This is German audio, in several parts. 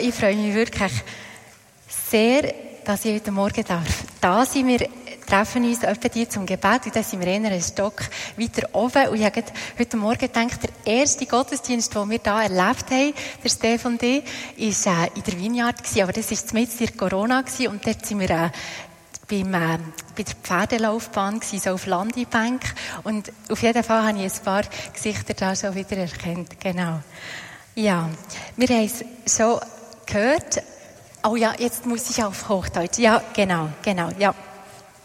Ich freue mich wirklich sehr, dass ich heute Morgen darf. Da sind wir treffen uns etwa die zum Gebet und dann sind wir einen Stock weiter oben und ich habe heute Morgen gedacht, der erste Gottesdienst, den wir hier erlebt haben, der Stefan D., ist äh, in der Vineyard gewesen, aber das war mit der Corona gewesen und dort sind wir äh, beim, äh, bei der Pferdelaufbahn gewesen, so auf Landebank und auf jeden Fall habe ich ein paar Gesichter da schon wieder erkannt, genau. Ja, wir haben es schon gehört, Oh ja, jetzt muss ich auf Hochdeutsch. Ja, genau, genau, ja.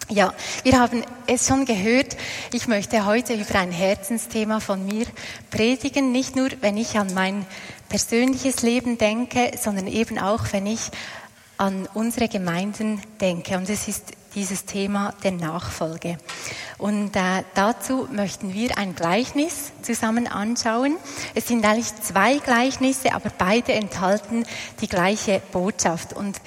Ja, wir haben es schon gehört. Ich möchte heute über ein Herzensthema von mir predigen. Nicht nur, wenn ich an mein persönliches Leben denke, sondern eben auch, wenn ich an unsere Gemeinden denke. Und es ist dieses Thema der Nachfolge. Und äh, dazu möchten wir ein Gleichnis zusammen anschauen. Es sind eigentlich zwei Gleichnisse, aber beide enthalten die gleiche Botschaft. Und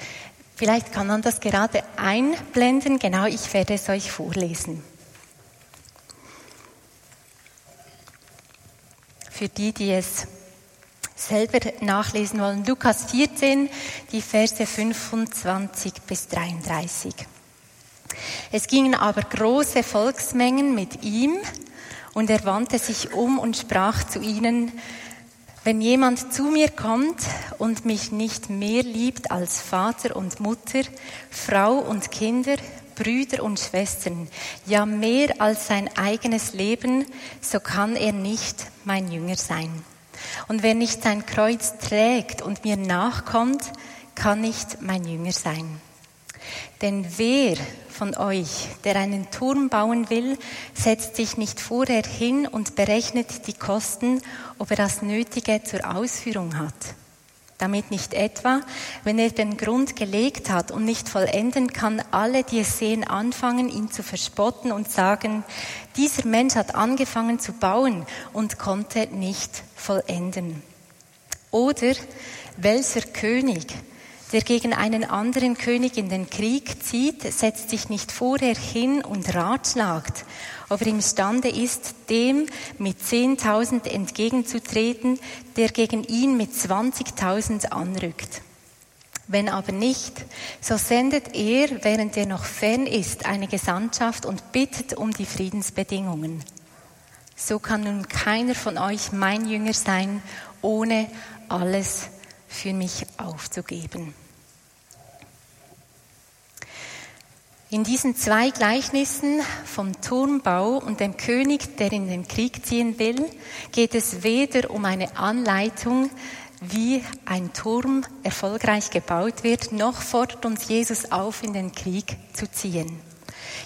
Vielleicht kann man das gerade einblenden. Genau, ich werde es euch vorlesen. Für die, die es selber nachlesen wollen, Lukas 14, die Verse 25 bis 33. Es gingen aber große Volksmengen mit ihm und er wandte sich um und sprach zu ihnen, wenn jemand zu mir kommt und mich nicht mehr liebt als Vater und Mutter, Frau und Kinder, Brüder und Schwestern, ja mehr als sein eigenes Leben, so kann er nicht mein Jünger sein. Und wer nicht sein Kreuz trägt und mir nachkommt, kann nicht mein Jünger sein. Denn wer von euch, der einen Turm bauen will, setzt sich nicht vorher hin und berechnet die Kosten, ob er das Nötige zur Ausführung hat. Damit nicht etwa, wenn er den Grund gelegt hat und nicht vollenden kann, alle, die es sehen, anfangen, ihn zu verspotten und sagen, dieser Mensch hat angefangen zu bauen und konnte nicht vollenden. Oder welcher König, der gegen einen anderen König in den Krieg zieht, setzt sich nicht vorher hin und ratschlagt, ob er imstande ist, dem mit 10.000 entgegenzutreten, der gegen ihn mit 20.000 anrückt. Wenn aber nicht, so sendet er, während er noch fern ist, eine Gesandtschaft und bittet um die Friedensbedingungen. So kann nun keiner von euch mein Jünger sein, ohne alles für mich aufzugeben. In diesen zwei Gleichnissen vom Turmbau und dem König, der in den Krieg ziehen will, geht es weder um eine Anleitung, wie ein Turm erfolgreich gebaut wird, noch fordert uns Jesus auf, in den Krieg zu ziehen.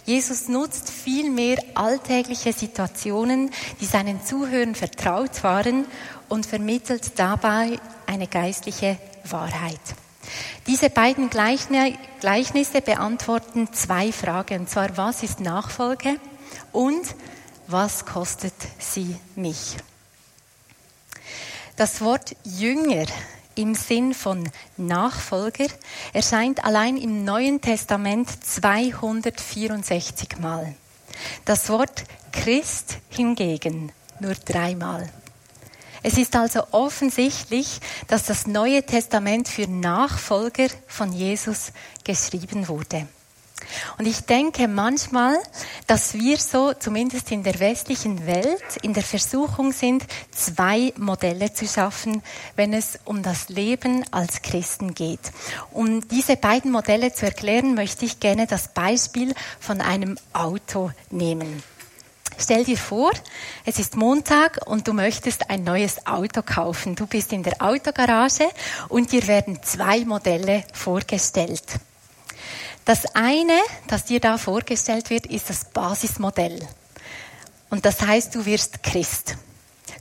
Jesus nutzt vielmehr alltägliche Situationen, die seinen Zuhörern vertraut waren und vermittelt dabei eine geistliche Wahrheit. Diese beiden Gleichnisse beantworten zwei Fragen, und zwar was ist Nachfolge und was kostet sie mich? Das Wort Jünger im Sinn von Nachfolger erscheint allein im Neuen Testament 264 Mal. Das Wort Christ hingegen nur dreimal. Es ist also offensichtlich, dass das Neue Testament für Nachfolger von Jesus geschrieben wurde. Und ich denke manchmal, dass wir so, zumindest in der westlichen Welt, in der Versuchung sind, zwei Modelle zu schaffen, wenn es um das Leben als Christen geht. Um diese beiden Modelle zu erklären, möchte ich gerne das Beispiel von einem Auto nehmen. Stell dir vor, es ist Montag und du möchtest ein neues Auto kaufen. Du bist in der Autogarage und dir werden zwei Modelle vorgestellt. Das eine, das dir da vorgestellt wird, ist das Basismodell. Und das heißt, du wirst Christ.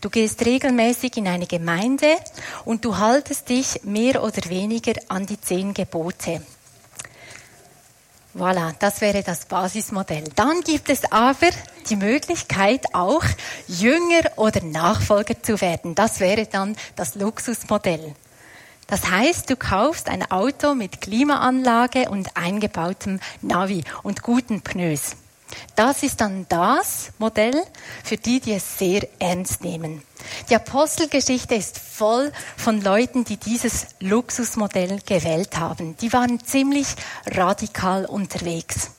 Du gehst regelmäßig in eine Gemeinde und du haltest dich mehr oder weniger an die zehn Gebote. Voilà, das wäre das Basismodell. Dann gibt es aber die Möglichkeit auch Jünger oder Nachfolger zu werden. Das wäre dann das Luxusmodell. Das heißt, du kaufst ein Auto mit Klimaanlage und eingebautem Navi und guten Pneus. Das ist dann das Modell für die, die es sehr ernst nehmen. Die Apostelgeschichte ist voll von Leuten, die dieses Luxusmodell gewählt haben. Die waren ziemlich radikal unterwegs.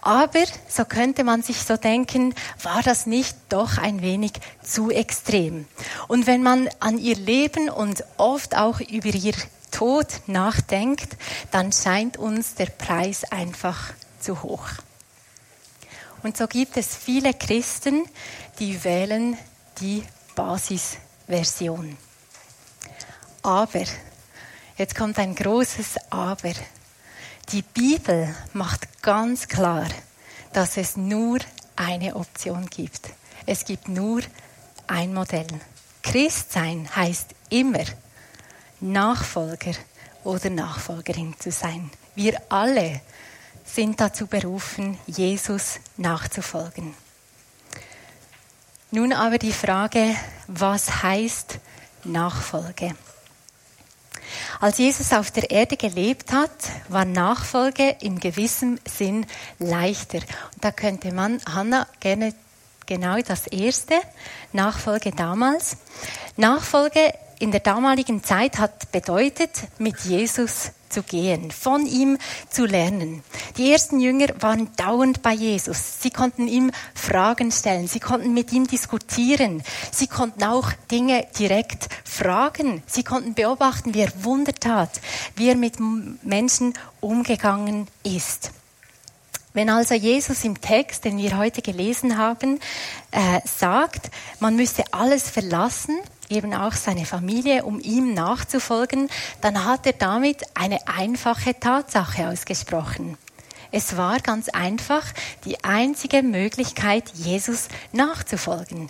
Aber, so könnte man sich so denken, war das nicht doch ein wenig zu extrem. Und wenn man an ihr Leben und oft auch über ihr Tod nachdenkt, dann scheint uns der Preis einfach zu hoch. Und so gibt es viele Christen, die wählen die Basisversion. Aber, jetzt kommt ein großes Aber. Die Bibel macht ganz klar, dass es nur eine Option gibt. Es gibt nur ein Modell. Christsein heißt immer Nachfolger oder Nachfolgerin zu sein. Wir alle sind dazu berufen, Jesus nachzufolgen. Nun aber die Frage, was heißt Nachfolge? Als Jesus auf der Erde gelebt hat, war Nachfolge in gewissem Sinn leichter. Und da könnte man Hannah gerne genau das erste, Nachfolge damals. Nachfolge in der damaligen Zeit hat bedeutet, mit Jesus zu gehen, von ihm zu lernen. Die ersten Jünger waren dauernd bei Jesus. Sie konnten ihm Fragen stellen, sie konnten mit ihm diskutieren, sie konnten auch Dinge direkt fragen, sie konnten beobachten, wie er Wunder tat, wie er mit Menschen umgegangen ist. Wenn also Jesus im Text, den wir heute gelesen haben, äh, sagt, man müsse alles verlassen, eben auch seine Familie, um ihm nachzufolgen, dann hat er damit eine einfache Tatsache ausgesprochen. Es war ganz einfach die einzige Möglichkeit, Jesus nachzufolgen.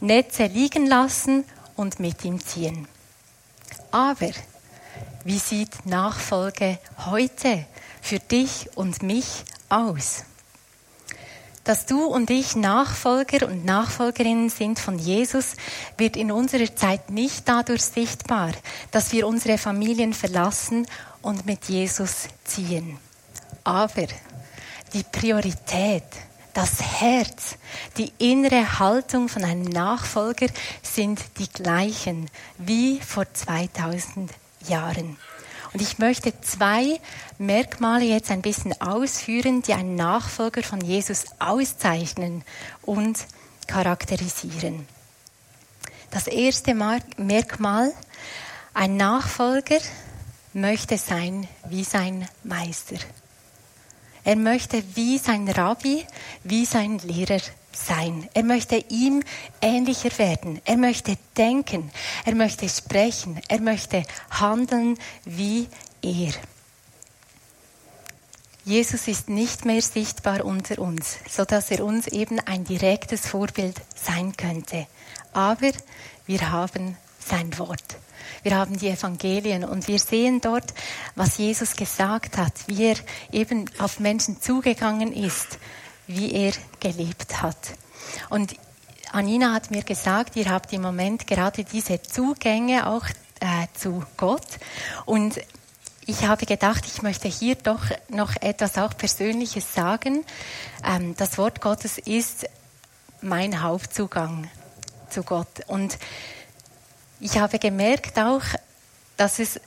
Netze liegen lassen und mit ihm ziehen. Aber wie sieht Nachfolge heute für dich und mich aus? Dass du und ich Nachfolger und Nachfolgerinnen sind von Jesus, wird in unserer Zeit nicht dadurch sichtbar, dass wir unsere Familien verlassen und mit Jesus ziehen. Aber die Priorität, das Herz, die innere Haltung von einem Nachfolger sind die gleichen wie vor 2000 Jahren. Und ich möchte zwei Merkmale jetzt ein bisschen ausführen, die einen Nachfolger von Jesus auszeichnen und charakterisieren. Das erste Merkmal, ein Nachfolger möchte sein wie sein Meister. Er möchte wie sein Rabbi, wie sein Lehrer sein. Er möchte ihm ähnlicher werden. Er möchte denken. Er möchte sprechen. Er möchte handeln wie er. Jesus ist nicht mehr sichtbar unter uns, so dass er uns eben ein direktes Vorbild sein könnte. Aber wir haben sein Wort. Wir haben die Evangelien und wir sehen dort, was Jesus gesagt hat, wie er eben auf Menschen zugegangen ist, wie er gelebt hat. Und Anina hat mir gesagt, ihr habt im Moment gerade diese Zugänge auch äh, zu Gott. Und ich habe gedacht, ich möchte hier doch noch etwas auch Persönliches sagen. Ähm, das Wort Gottes ist mein Hauptzugang zu Gott. Und ich habe gemerkt auch, dass es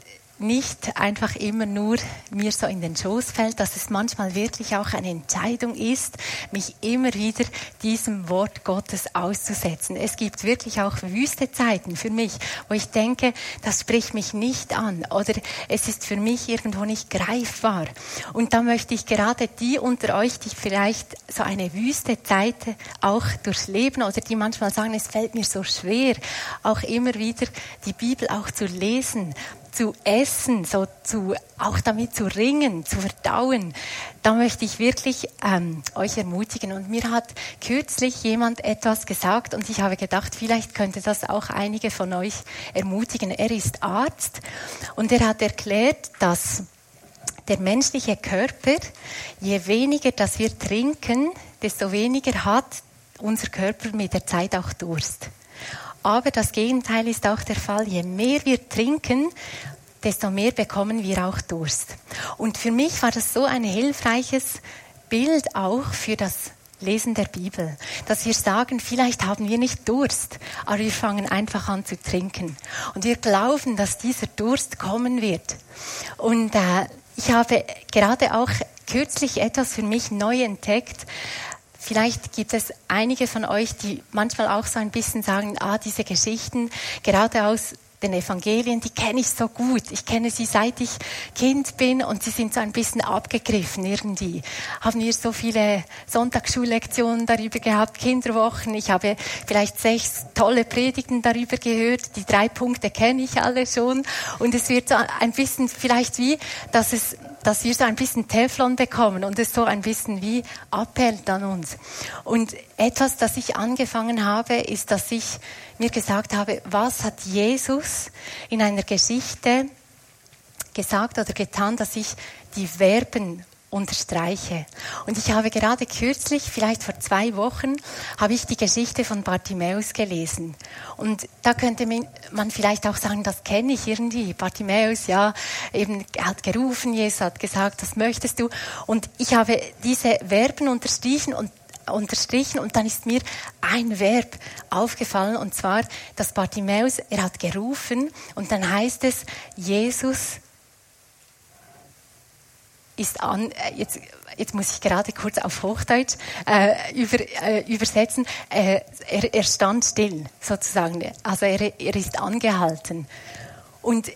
nicht einfach immer nur mir so in den Schoß fällt, dass es manchmal wirklich auch eine Entscheidung ist, mich immer wieder diesem Wort Gottes auszusetzen. Es gibt wirklich auch wüste Zeiten für mich, wo ich denke, das spricht mich nicht an oder es ist für mich irgendwo nicht greifbar. Und da möchte ich gerade die unter euch, die vielleicht so eine wüste Zeit auch durchleben oder die manchmal sagen, es fällt mir so schwer, auch immer wieder die Bibel auch zu lesen, zu essen, so zu, auch damit zu ringen, zu verdauen, da möchte ich wirklich ähm, euch ermutigen. Und mir hat kürzlich jemand etwas gesagt und ich habe gedacht, vielleicht könnte das auch einige von euch ermutigen. Er ist Arzt und er hat erklärt, dass der menschliche Körper, je weniger das wir trinken, desto weniger hat unser Körper mit der Zeit auch Durst. Aber das Gegenteil ist auch der Fall. Je mehr wir trinken, desto mehr bekommen wir auch Durst. Und für mich war das so ein hilfreiches Bild auch für das Lesen der Bibel, dass wir sagen, vielleicht haben wir nicht Durst, aber wir fangen einfach an zu trinken. Und wir glauben, dass dieser Durst kommen wird. Und äh, ich habe gerade auch kürzlich etwas für mich neu entdeckt. Vielleicht gibt es einige von euch, die manchmal auch so ein bisschen sagen, ah, diese Geschichten, gerade aus den Evangelien, die kenne ich so gut. Ich kenne sie seit ich Kind bin und sie sind so ein bisschen abgegriffen irgendwie. Haben wir so viele Sonntagsschullektionen darüber gehabt, Kinderwochen. Ich habe vielleicht sechs tolle Predigten darüber gehört. Die drei Punkte kenne ich alle schon. Und es wird so ein bisschen vielleicht wie, dass es dass wir so ein bisschen Teflon bekommen und es so ein bisschen wie appellt an uns. Und etwas, das ich angefangen habe, ist, dass ich mir gesagt habe, was hat Jesus in einer Geschichte gesagt oder getan, dass ich die Verben unterstreiche. Und ich habe gerade kürzlich, vielleicht vor zwei Wochen, habe ich die Geschichte von Bartimäus gelesen. Und da könnte man vielleicht auch sagen, das kenne ich irgendwie. Bartimäus, ja, eben, er hat gerufen, Jesus hat gesagt, das möchtest du. Und ich habe diese Verben unterstrichen und unterstrichen und dann ist mir ein Verb aufgefallen und zwar das Bartimäus, er hat gerufen und dann heißt es, Jesus ist an, äh, jetzt, jetzt muss ich gerade kurz auf Hochdeutsch äh, über, äh, übersetzen, äh, er, er stand still sozusagen, also er, er ist angehalten. Und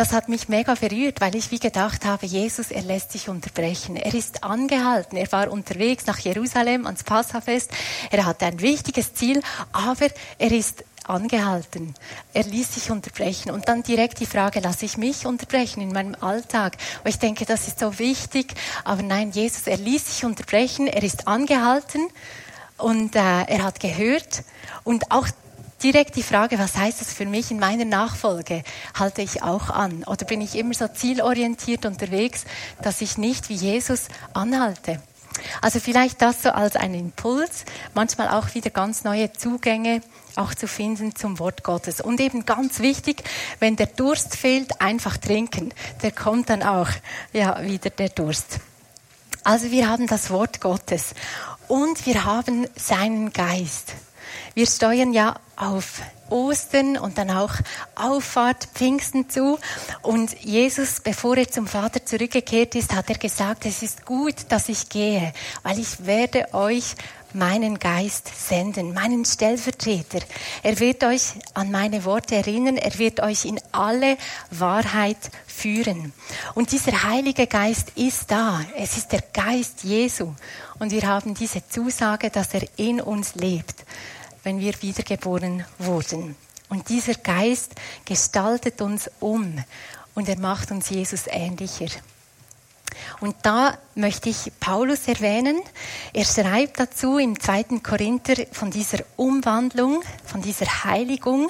das hat mich mega berührt, weil ich wie gedacht habe, Jesus, er lässt sich unterbrechen. Er ist angehalten. Er war unterwegs nach Jerusalem ans Passafest. Er hatte ein wichtiges Ziel, aber er ist angehalten. Er ließ sich unterbrechen. Und dann direkt die Frage, lasse ich mich unterbrechen in meinem Alltag? Weil ich denke, das ist so wichtig. Aber nein, Jesus, er ließ sich unterbrechen. Er ist angehalten und äh, er hat gehört. Und auch direkt die Frage, was heißt das für mich in meiner Nachfolge? Halte ich auch an? Oder bin ich immer so zielorientiert unterwegs, dass ich nicht wie Jesus anhalte? Also vielleicht das so als ein Impuls, manchmal auch wieder ganz neue Zugänge auch zu finden zum Wort Gottes. Und eben ganz wichtig, wenn der Durst fehlt, einfach trinken. Der kommt dann auch ja wieder der Durst. Also wir haben das Wort Gottes und wir haben seinen Geist. Wir steuern ja auf Ostern und dann auch Auffahrt Pfingsten zu. Und Jesus, bevor er zum Vater zurückgekehrt ist, hat er gesagt, es ist gut, dass ich gehe, weil ich werde euch meinen Geist senden, meinen Stellvertreter. Er wird euch an meine Worte erinnern, er wird euch in alle Wahrheit führen. Und dieser Heilige Geist ist da. Es ist der Geist Jesu. Und wir haben diese Zusage, dass er in uns lebt wenn wir wiedergeboren wurden. Und dieser Geist gestaltet uns um und er macht uns Jesus ähnlicher. Und da möchte ich Paulus erwähnen. Er schreibt dazu im zweiten Korinther von dieser Umwandlung, von dieser Heiligung,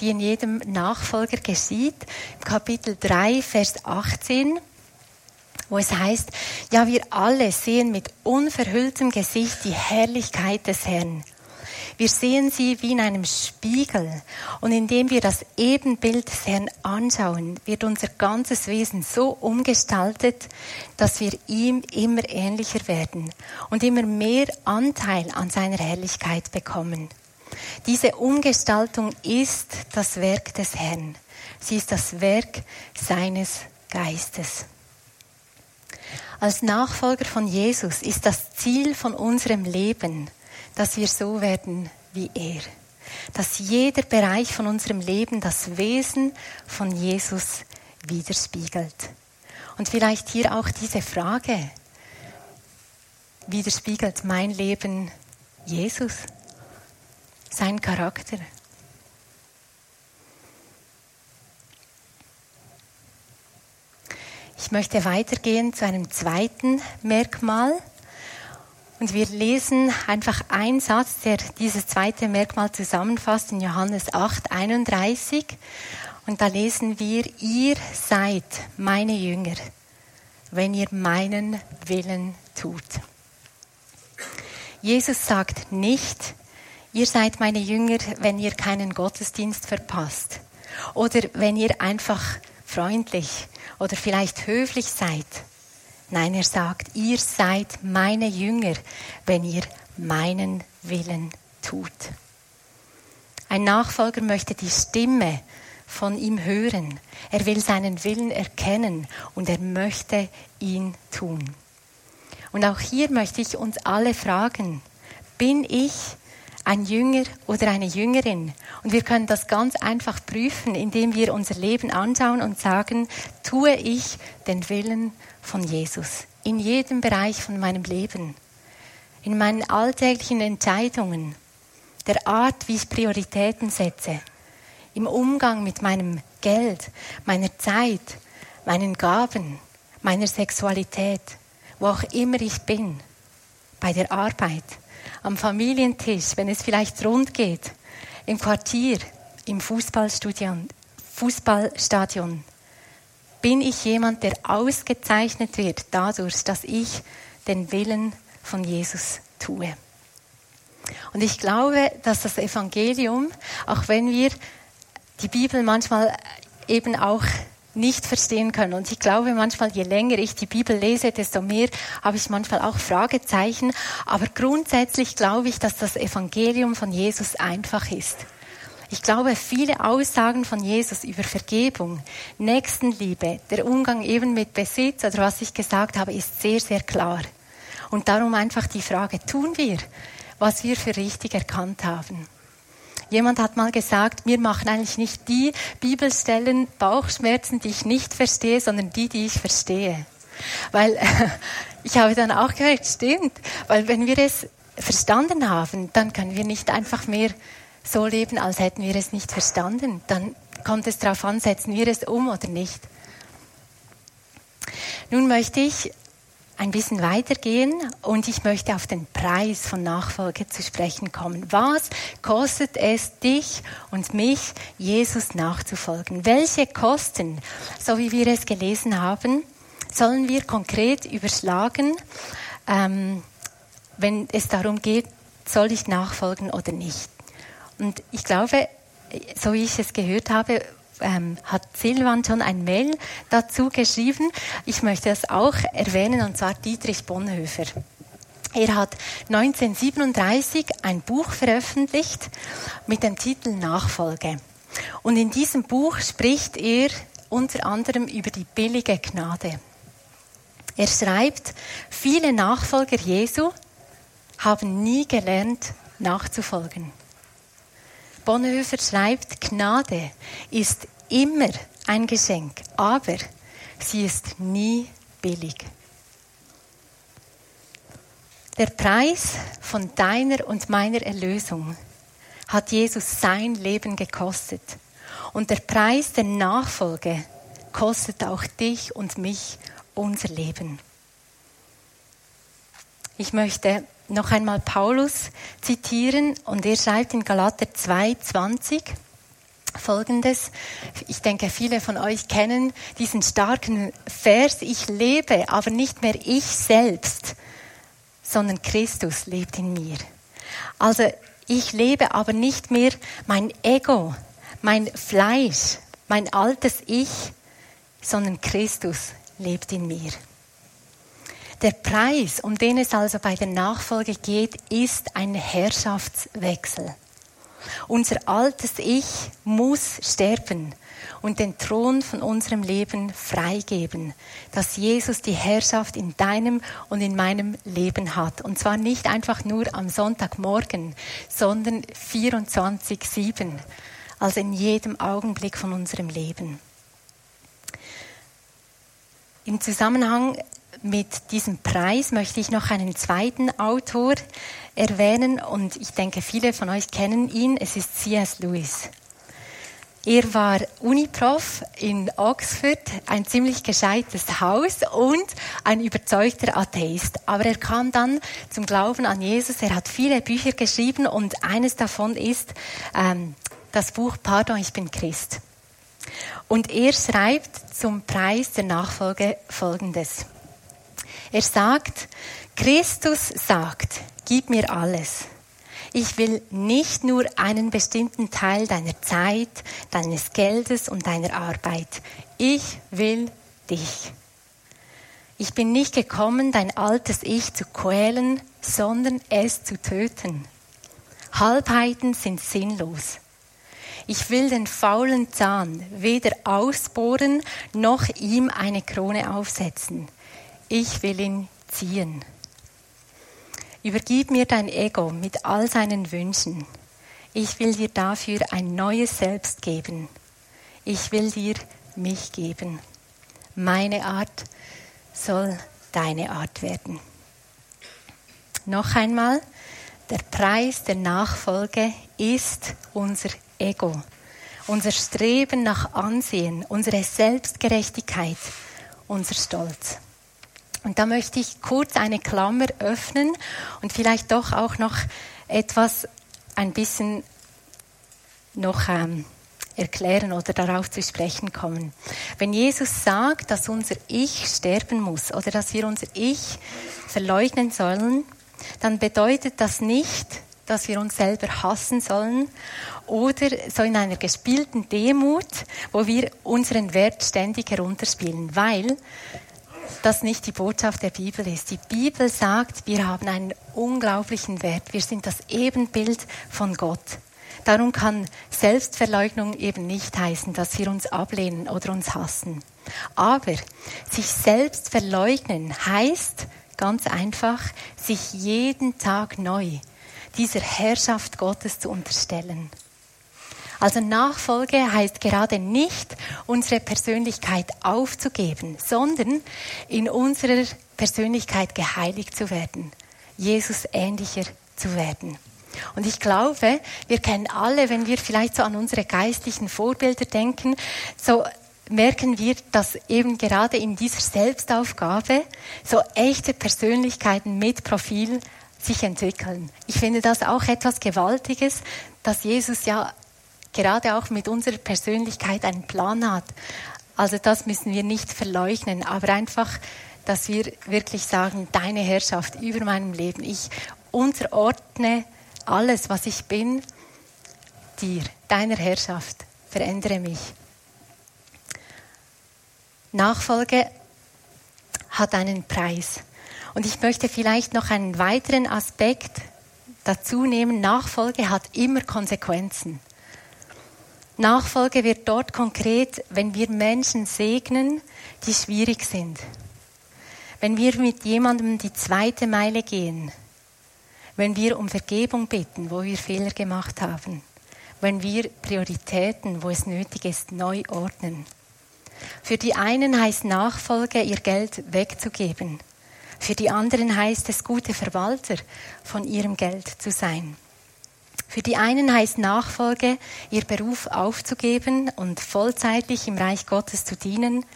die in jedem Nachfolger geschieht. Im Kapitel 3, Vers 18, wo es heißt, ja, wir alle sehen mit unverhülltem Gesicht die Herrlichkeit des Herrn. Wir sehen sie wie in einem Spiegel. Und indem wir das Ebenbild des Herrn anschauen, wird unser ganzes Wesen so umgestaltet, dass wir ihm immer ähnlicher werden und immer mehr Anteil an seiner Herrlichkeit bekommen. Diese Umgestaltung ist das Werk des Herrn. Sie ist das Werk seines Geistes. Als Nachfolger von Jesus ist das Ziel von unserem Leben, dass wir so werden wie er. Dass jeder Bereich von unserem Leben das Wesen von Jesus widerspiegelt. Und vielleicht hier auch diese Frage, widerspiegelt mein Leben Jesus, sein Charakter? Ich möchte weitergehen zu einem zweiten Merkmal und wir lesen einfach einen Satz, der dieses zweite Merkmal zusammenfasst in Johannes 8, 31. Und da lesen wir, ihr seid meine Jünger, wenn ihr meinen Willen tut. Jesus sagt nicht, ihr seid meine Jünger, wenn ihr keinen Gottesdienst verpasst oder wenn ihr einfach freundlich oder vielleicht höflich seid Nein, er sagt, ihr seid meine Jünger, wenn ihr meinen Willen tut. Ein Nachfolger möchte die Stimme von ihm hören. Er will seinen Willen erkennen und er möchte ihn tun. Und auch hier möchte ich uns alle fragen, bin ich ein Jünger oder eine Jüngerin? Und wir können das ganz einfach prüfen, indem wir unser Leben anschauen und sagen, tue ich den Willen von Jesus in jedem Bereich von meinem Leben, in meinen alltäglichen Entscheidungen, der Art, wie ich Prioritäten setze, im Umgang mit meinem Geld, meiner Zeit, meinen Gaben, meiner Sexualität, wo auch immer ich bin, bei der Arbeit, am Familientisch, wenn es vielleicht rund geht, im Quartier, im Fußballstadion, bin ich jemand, der ausgezeichnet wird dadurch, dass ich den Willen von Jesus tue. Und ich glaube, dass das Evangelium, auch wenn wir die Bibel manchmal eben auch nicht verstehen können. Und ich glaube manchmal, je länger ich die Bibel lese, desto mehr habe ich manchmal auch Fragezeichen. Aber grundsätzlich glaube ich, dass das Evangelium von Jesus einfach ist. Ich glaube, viele Aussagen von Jesus über Vergebung, Nächstenliebe, der Umgang eben mit Besitz oder was ich gesagt habe, ist sehr, sehr klar. Und darum einfach die Frage, tun wir, was wir für richtig erkannt haben? Jemand hat mal gesagt, mir machen eigentlich nicht die Bibelstellen Bauchschmerzen, die ich nicht verstehe, sondern die, die ich verstehe. Weil ich habe dann auch gehört, stimmt, weil wenn wir es verstanden haben, dann können wir nicht einfach mehr so leben, als hätten wir es nicht verstanden. Dann kommt es darauf an, setzen wir es um oder nicht. Nun möchte ich ein bisschen weitergehen und ich möchte auf den Preis von Nachfolge zu sprechen kommen. Was kostet es dich und mich, Jesus nachzufolgen? Welche Kosten, so wie wir es gelesen haben, sollen wir konkret überschlagen, ähm, wenn es darum geht, soll ich nachfolgen oder nicht? Und ich glaube, so wie ich es gehört habe, ähm, hat Silvan schon ein Mail dazu geschrieben. Ich möchte das auch erwähnen, und zwar Dietrich Bonhoeffer. Er hat 1937 ein Buch veröffentlicht mit dem Titel Nachfolge. Und in diesem Buch spricht er unter anderem über die billige Gnade. Er schreibt, viele Nachfolger Jesu haben nie gelernt, nachzufolgen. Bonhoeffer schreibt, Gnade ist immer ein Geschenk, aber sie ist nie billig. Der Preis von deiner und meiner Erlösung hat Jesus sein Leben gekostet. Und der Preis der Nachfolge kostet auch dich und mich unser Leben. Ich möchte noch einmal Paulus zitieren und er schreibt in Galater 2,20 folgendes. Ich denke, viele von euch kennen diesen starken Vers. Ich lebe, aber nicht mehr ich selbst, sondern Christus lebt in mir. Also ich lebe aber nicht mehr mein Ego, mein Fleisch, mein altes Ich, sondern Christus lebt in mir. Der Preis, um den es also bei der Nachfolge geht, ist ein Herrschaftswechsel. Unser altes Ich muss sterben und den Thron von unserem Leben freigeben, dass Jesus die Herrschaft in deinem und in meinem Leben hat. Und zwar nicht einfach nur am Sonntagmorgen, sondern 24-7, also in jedem Augenblick von unserem Leben. Im Zusammenhang mit diesem Preis möchte ich noch einen zweiten Autor erwähnen und ich denke, viele von euch kennen ihn. Es ist C.S. Lewis. Er war Uniprof in Oxford, ein ziemlich gescheites Haus und ein überzeugter Atheist. Aber er kam dann zum Glauben an Jesus. Er hat viele Bücher geschrieben und eines davon ist ähm, das Buch Pardon, ich bin Christ. Und er schreibt zum Preis der Nachfolge Folgendes. Er sagt, Christus sagt, gib mir alles. Ich will nicht nur einen bestimmten Teil deiner Zeit, deines Geldes und deiner Arbeit. Ich will dich. Ich bin nicht gekommen, dein altes Ich zu quälen, sondern es zu töten. Halbheiten sind sinnlos. Ich will den faulen Zahn weder ausbohren noch ihm eine Krone aufsetzen. Ich will ihn ziehen. Übergib mir dein Ego mit all seinen Wünschen. Ich will dir dafür ein neues Selbst geben. Ich will dir mich geben. Meine Art soll deine Art werden. Noch einmal, der Preis der Nachfolge ist unser Ego, unser Streben nach Ansehen, unsere Selbstgerechtigkeit, unser Stolz. Und da möchte ich kurz eine Klammer öffnen und vielleicht doch auch noch etwas ein bisschen noch ähm, erklären oder darauf zu sprechen kommen. Wenn Jesus sagt, dass unser Ich sterben muss oder dass wir unser Ich verleugnen sollen, dann bedeutet das nicht, dass wir uns selber hassen sollen oder so in einer gespielten Demut, wo wir unseren Wert ständig herunterspielen, weil das nicht die Botschaft der Bibel ist. Die Bibel sagt, wir haben einen unglaublichen Wert. Wir sind das Ebenbild von Gott. Darum kann Selbstverleugnung eben nicht heißen, dass wir uns ablehnen oder uns hassen. Aber sich selbst verleugnen heißt ganz einfach, sich jeden Tag neu dieser Herrschaft Gottes zu unterstellen. Also Nachfolge heißt gerade nicht, unsere Persönlichkeit aufzugeben, sondern in unserer Persönlichkeit geheiligt zu werden, Jesus ähnlicher zu werden. Und ich glaube, wir kennen alle, wenn wir vielleicht so an unsere geistlichen Vorbilder denken, so merken wir, dass eben gerade in dieser Selbstaufgabe so echte Persönlichkeiten mit Profil sich entwickeln. Ich finde das auch etwas Gewaltiges, dass Jesus ja gerade auch mit unserer Persönlichkeit einen Plan hat. Also das müssen wir nicht verleugnen, aber einfach, dass wir wirklich sagen, deine Herrschaft über meinem Leben. Ich unterordne alles, was ich bin, dir, deiner Herrschaft. Verändere mich. Nachfolge hat einen Preis. Und ich möchte vielleicht noch einen weiteren Aspekt dazu nehmen. Nachfolge hat immer Konsequenzen. Nachfolge wird dort konkret, wenn wir Menschen segnen, die schwierig sind. Wenn wir mit jemandem die zweite Meile gehen. Wenn wir um Vergebung bitten, wo wir Fehler gemacht haben. Wenn wir Prioritäten, wo es nötig ist, neu ordnen. Für die einen heißt Nachfolge, ihr Geld wegzugeben. Für die anderen heißt es, gute Verwalter von ihrem Geld zu sein. Für die einen heißt Nachfolge, ihr Beruf aufzugeben und vollzeitlich im Reich Gottes zu dienen.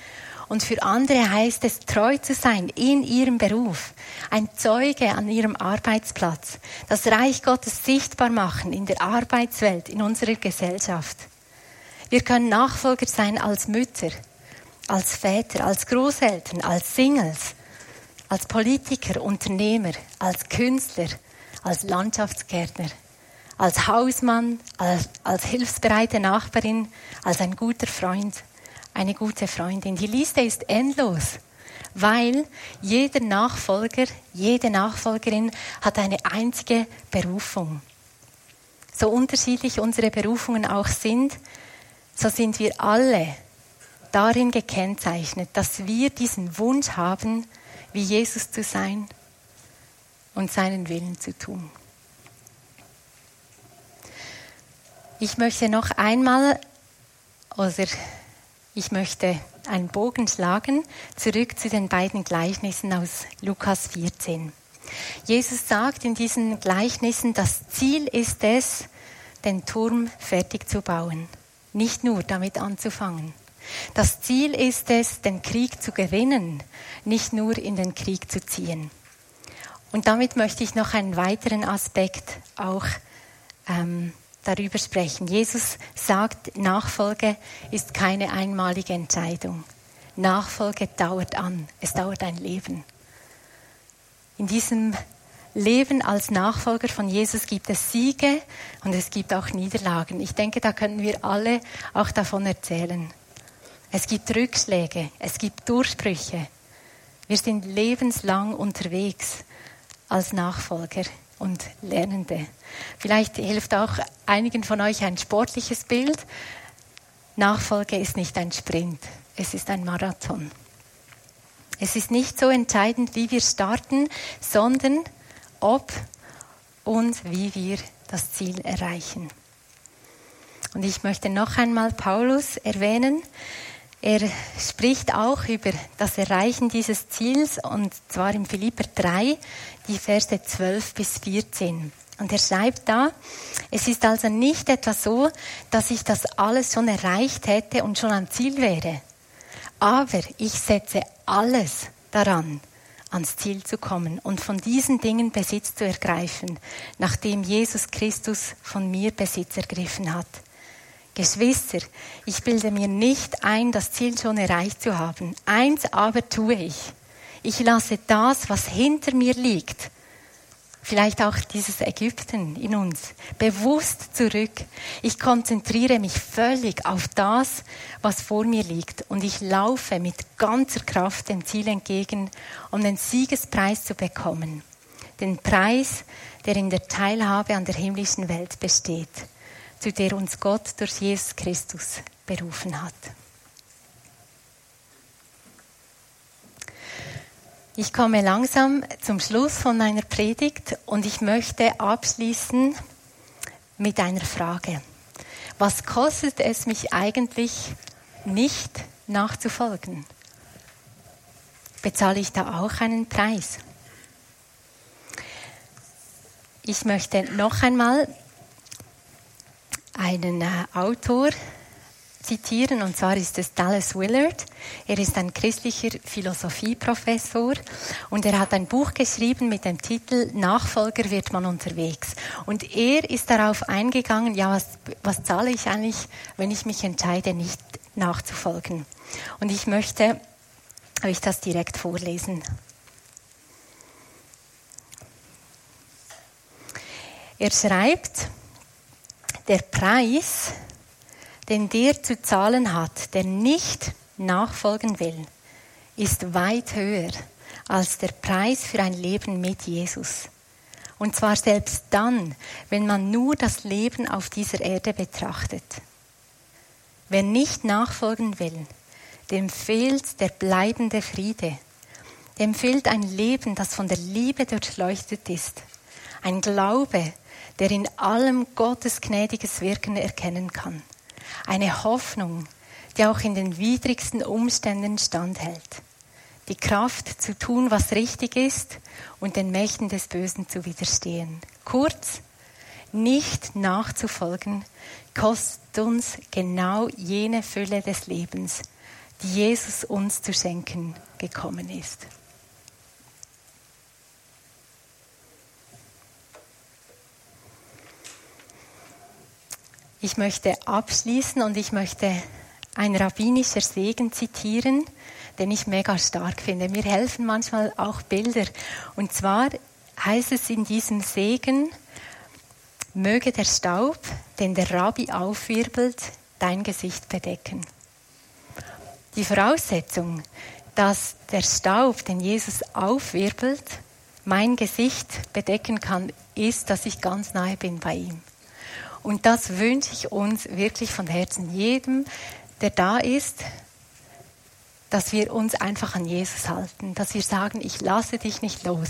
Und für andere heißt es, treu zu sein in ihrem Beruf, ein Zeuge an ihrem Arbeitsplatz, das Reich Gottes sichtbar machen in der Arbeitswelt, in unserer Gesellschaft. Wir können Nachfolger sein als Mütter, als Väter, als Großeltern, als Singles, als Politiker, Unternehmer, als Künstler, als Landschaftsgärtner, als Hausmann, als, als hilfsbereite Nachbarin, als ein guter Freund, eine gute Freundin. Die Liste ist endlos, weil jeder Nachfolger, jede Nachfolgerin hat eine einzige Berufung. So unterschiedlich unsere Berufungen auch sind, so sind wir alle darin gekennzeichnet, dass wir diesen Wunsch haben, wie Jesus zu sein und seinen Willen zu tun. Ich möchte noch einmal, oder ich möchte einen Bogen schlagen, zurück zu den beiden Gleichnissen aus Lukas 14. Jesus sagt in diesen Gleichnissen, das Ziel ist es, den Turm fertig zu bauen, nicht nur damit anzufangen. Das Ziel ist es, den Krieg zu gewinnen, nicht nur in den Krieg zu ziehen. Und damit möchte ich noch einen weiteren Aspekt auch ähm, darüber sprechen. Jesus sagt, Nachfolge ist keine einmalige Entscheidung. Nachfolge dauert an. Es dauert ein Leben. In diesem Leben als Nachfolger von Jesus gibt es Siege und es gibt auch Niederlagen. Ich denke, da können wir alle auch davon erzählen. Es gibt Rückschläge, es gibt Durchbrüche. Wir sind lebenslang unterwegs als Nachfolger und Lernende. Vielleicht hilft auch einigen von euch ein sportliches Bild. Nachfolge ist nicht ein Sprint, es ist ein Marathon. Es ist nicht so entscheidend, wie wir starten, sondern ob und wie wir das Ziel erreichen. Und ich möchte noch einmal Paulus erwähnen. Er spricht auch über das Erreichen dieses Ziels und zwar im Philipper 3, die Verse 12 bis 14. Und er schreibt da, es ist also nicht etwa so, dass ich das alles schon erreicht hätte und schon am Ziel wäre. Aber ich setze alles daran, ans Ziel zu kommen und von diesen Dingen Besitz zu ergreifen, nachdem Jesus Christus von mir Besitz ergriffen hat. Geschwister, ich bilde mir nicht ein, das Ziel schon erreicht zu haben. Eins aber tue ich. Ich lasse das, was hinter mir liegt, vielleicht auch dieses Ägypten in uns, bewusst zurück. Ich konzentriere mich völlig auf das, was vor mir liegt und ich laufe mit ganzer Kraft dem Ziel entgegen, um den Siegespreis zu bekommen. Den Preis, der in der Teilhabe an der himmlischen Welt besteht zu der uns Gott durch Jesus Christus berufen hat. Ich komme langsam zum Schluss von meiner Predigt und ich möchte abschließen mit einer Frage. Was kostet es mich eigentlich nicht nachzufolgen? Bezahle ich da auch einen Preis? Ich möchte noch einmal einen äh, Autor zitieren, und zwar ist es Dallas Willard. Er ist ein christlicher Philosophieprofessor und er hat ein Buch geschrieben mit dem Titel Nachfolger wird man unterwegs. Und er ist darauf eingegangen, ja, was, was zahle ich eigentlich, wenn ich mich entscheide, nicht nachzufolgen. Und ich möchte euch das direkt vorlesen. Er schreibt, der Preis, den der zu zahlen hat, der nicht nachfolgen will, ist weit höher als der Preis für ein Leben mit Jesus. Und zwar selbst dann, wenn man nur das Leben auf dieser Erde betrachtet. Wer nicht nachfolgen will, dem fehlt der bleibende Friede. Dem fehlt ein Leben, das von der Liebe durchleuchtet ist. Ein Glaube, der in allem Gottes gnädiges Wirken erkennen kann. Eine Hoffnung, die auch in den widrigsten Umständen standhält. Die Kraft zu tun, was richtig ist und den Mächten des Bösen zu widerstehen. Kurz, nicht nachzufolgen, kostet uns genau jene Fülle des Lebens, die Jesus uns zu schenken gekommen ist. Ich möchte abschließen und ich möchte ein rabbinischer Segen zitieren, den ich mega stark finde. Mir helfen manchmal auch Bilder. Und zwar heißt es in diesem Segen, möge der Staub, den der Rabbi aufwirbelt, dein Gesicht bedecken. Die Voraussetzung, dass der Staub, den Jesus aufwirbelt, mein Gesicht bedecken kann, ist, dass ich ganz nahe bin bei ihm. Und das wünsche ich uns wirklich von Herzen, jedem, der da ist, dass wir uns einfach an Jesus halten, dass wir sagen, ich lasse dich nicht los,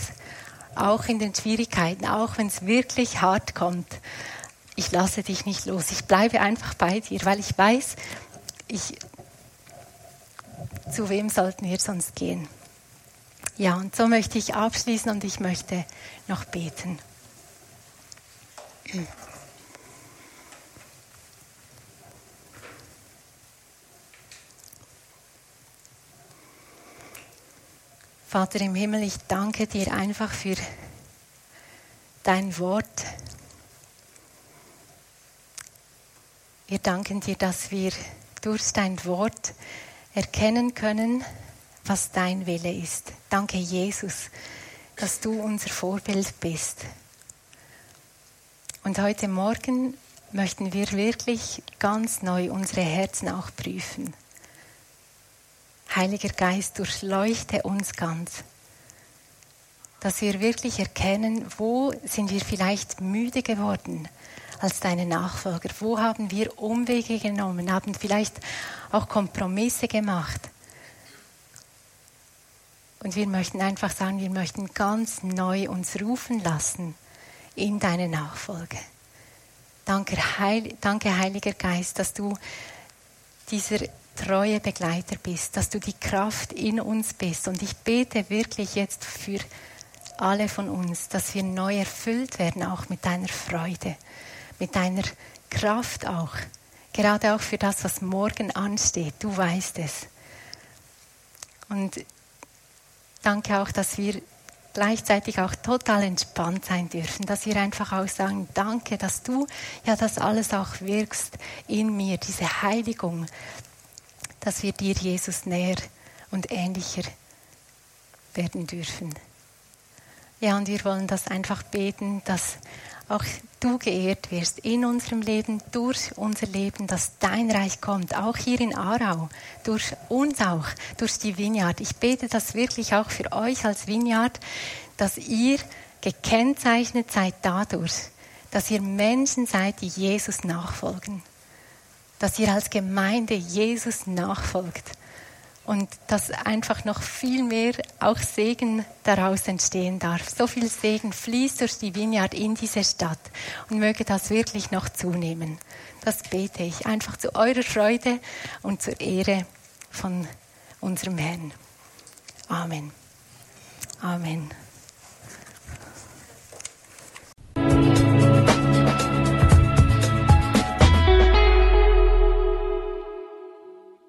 auch in den Schwierigkeiten, auch wenn es wirklich hart kommt. Ich lasse dich nicht los. Ich bleibe einfach bei dir, weil ich weiß, ich, zu wem sollten wir sonst gehen? Ja, und so möchte ich abschließen und ich möchte noch beten. Vater im Himmel, ich danke dir einfach für dein Wort. Wir danken dir, dass wir durch dein Wort erkennen können, was dein Wille ist. Danke, Jesus, dass du unser Vorbild bist. Und heute Morgen möchten wir wirklich ganz neu unsere Herzen auch prüfen. Heiliger Geist, durchleuchte uns ganz. Dass wir wirklich erkennen, wo sind wir vielleicht müde geworden als deine Nachfolger? Wo haben wir Umwege genommen, haben vielleicht auch Kompromisse gemacht? Und wir möchten einfach sagen, wir möchten ganz neu uns rufen lassen in deine Nachfolge. Danke, Heil, danke Heiliger Geist, dass du dieser treue Begleiter bist, dass du die Kraft in uns bist. Und ich bete wirklich jetzt für alle von uns, dass wir neu erfüllt werden, auch mit deiner Freude, mit deiner Kraft auch. Gerade auch für das, was morgen ansteht. Du weißt es. Und danke auch, dass wir gleichzeitig auch total entspannt sein dürfen, dass wir einfach auch sagen, danke, dass du ja das alles auch wirkst in mir, diese Heiligung, dass wir dir, Jesus, näher und ähnlicher werden dürfen. Ja, und wir wollen das einfach beten, dass auch du geehrt wirst in unserem Leben, durch unser Leben, dass dein Reich kommt, auch hier in Aarau, durch uns auch, durch die Vineyard. Ich bete das wirklich auch für euch als Vineyard, dass ihr gekennzeichnet seid dadurch, dass ihr Menschen seid, die Jesus nachfolgen dass ihr als Gemeinde Jesus nachfolgt und dass einfach noch viel mehr auch Segen daraus entstehen darf. So viel Segen fließt durch die Vineyard in diese Stadt und möge das wirklich noch zunehmen. Das bete ich einfach zu eurer Freude und zur Ehre von unserem Herrn. Amen. Amen.